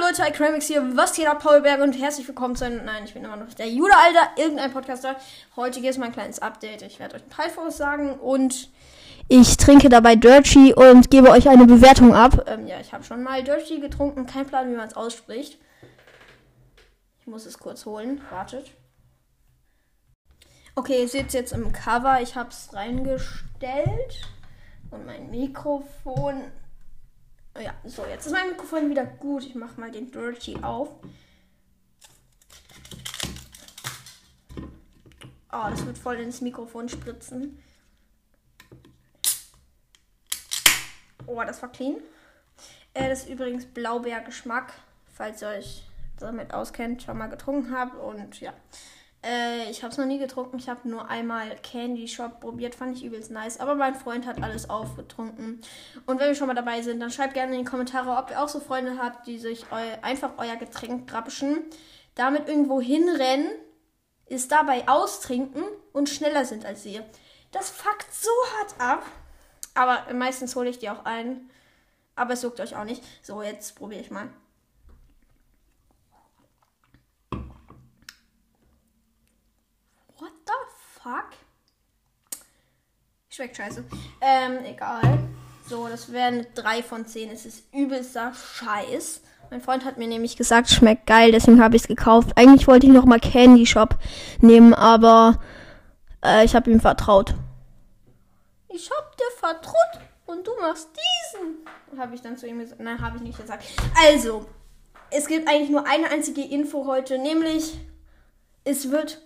Leute, iCramix hier, was geht ab, Paul Berg und herzlich willkommen zu einem, nein, ich bin immer noch der Jude, Alter, irgendein Podcaster. Heute geht es mal ein kleines Update, ich werde euch ein paar Infos sagen und ich trinke dabei Dirty und gebe euch eine Bewertung ab. Ähm, ja, ich habe schon mal Dirty getrunken, kein Plan, wie man es ausspricht. Ich muss es kurz holen, wartet. Okay, ihr seht es jetzt im Cover, ich habe es reingestellt und mein Mikrofon ja, so, jetzt ist mein Mikrofon wieder gut. Ich mache mal den Dirty auf. Oh, das wird voll ins Mikrofon spritzen. Oh, das war clean. Äh, das ist übrigens Blaubeergeschmack, falls ihr euch damit auskennt, schon mal getrunken habt. Und ja, äh, ich habe es noch nie getrunken. Ich habe nur einmal Candy Shop probiert. Fand ich übelst nice. Aber mein Freund hat alles aufgetrunken. Und wenn wir schon mal dabei sind, dann schreibt gerne in die Kommentare, ob ihr auch so Freunde habt, die sich eu einfach euer Getränk grapschen, damit irgendwo hinrennen, es dabei austrinken und schneller sind als ihr. Das fuckt so hart ab. Aber meistens hole ich die auch ein. Aber es juckt euch auch nicht. So, jetzt probiere ich mal. Fuck? Schmeckt scheiße. Ähm, egal. So, das wären 3 von 10. Es ist übelster Scheiß. Mein Freund hat mir nämlich gesagt, schmeckt geil, deswegen habe ich es gekauft. Eigentlich wollte ich noch mal Candy Shop nehmen, aber äh, ich habe ihm vertraut. Ich hab dir vertraut und du machst diesen. Habe ich dann zu ihm gesagt. Nein, habe ich nicht gesagt. Also, es gibt eigentlich nur eine einzige Info heute, nämlich es wird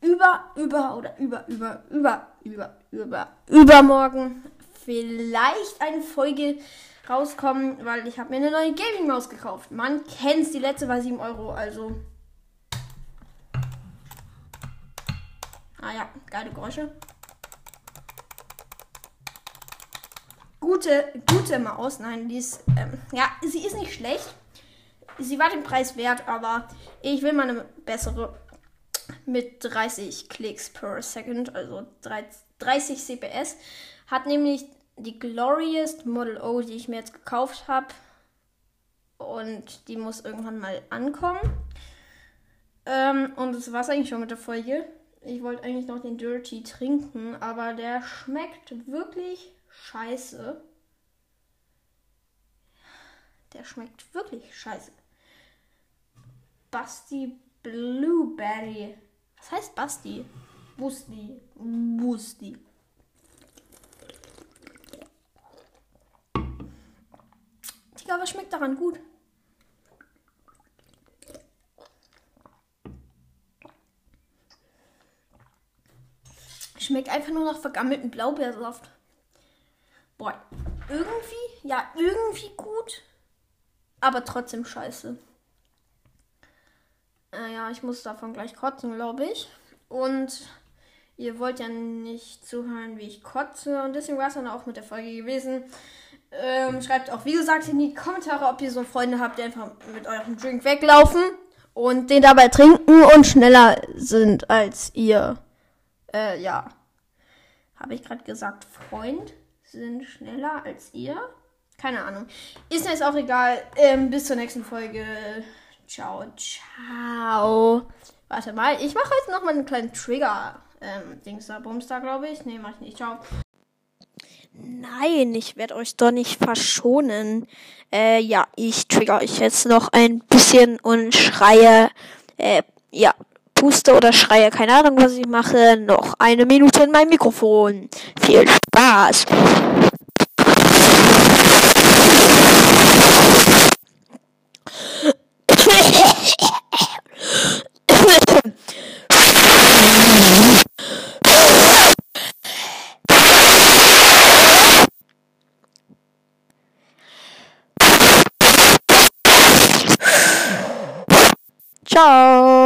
über, über oder über, über, über, über, über, übermorgen vielleicht eine Folge rauskommen, weil ich habe mir eine neue Gaming-Maus gekauft. Man kennt's, die letzte war 7 Euro, also. Ah ja, geile Geräusche. Gute, gute Maus. Nein, die ist, ähm, ja, sie ist nicht schlecht. Sie war den Preis wert, aber ich will mal eine bessere mit 30 Klicks per Second, also 30 CPS. Hat nämlich die Glorious Model O, die ich mir jetzt gekauft habe. Und die muss irgendwann mal ankommen. Ähm, und das war es eigentlich schon mit der Folge. Ich wollte eigentlich noch den Dirty trinken, aber der schmeckt wirklich scheiße. Der schmeckt wirklich scheiße. Basti Blueberry. Was heißt Basti? Busti. Busti. Digga, was schmeckt daran gut? Schmeckt einfach nur nach vergammelten Blaubeersaft. Boah, irgendwie, ja, irgendwie gut, aber trotzdem scheiße. Ich muss davon gleich kotzen, glaube ich. Und ihr wollt ja nicht zuhören, wie ich kotze. Und deswegen war es dann auch mit der Folge gewesen. Ähm, schreibt auch, wie gesagt, in die Kommentare, ob ihr so Freunde habt, die einfach mit eurem Drink weglaufen und den dabei trinken und schneller sind als ihr. Äh, ja. Habe ich gerade gesagt, Freund sind schneller als ihr? Keine Ahnung. Ist mir jetzt auch egal. Ähm, bis zur nächsten Folge. Ciao, ciao. Warte mal, ich mache jetzt noch mal einen kleinen Trigger. Ähm, Dings da, Bumster, glaube ich. Nee, mach ich nicht. Ciao. Nein, ich werde euch doch nicht verschonen. Äh, ja, ich trigger euch jetzt noch ein bisschen und schreie, äh, ja, puste oder schreie, keine Ahnung, was ich mache. Noch eine Minute in mein Mikrofon. Viel Spaß. Ciao.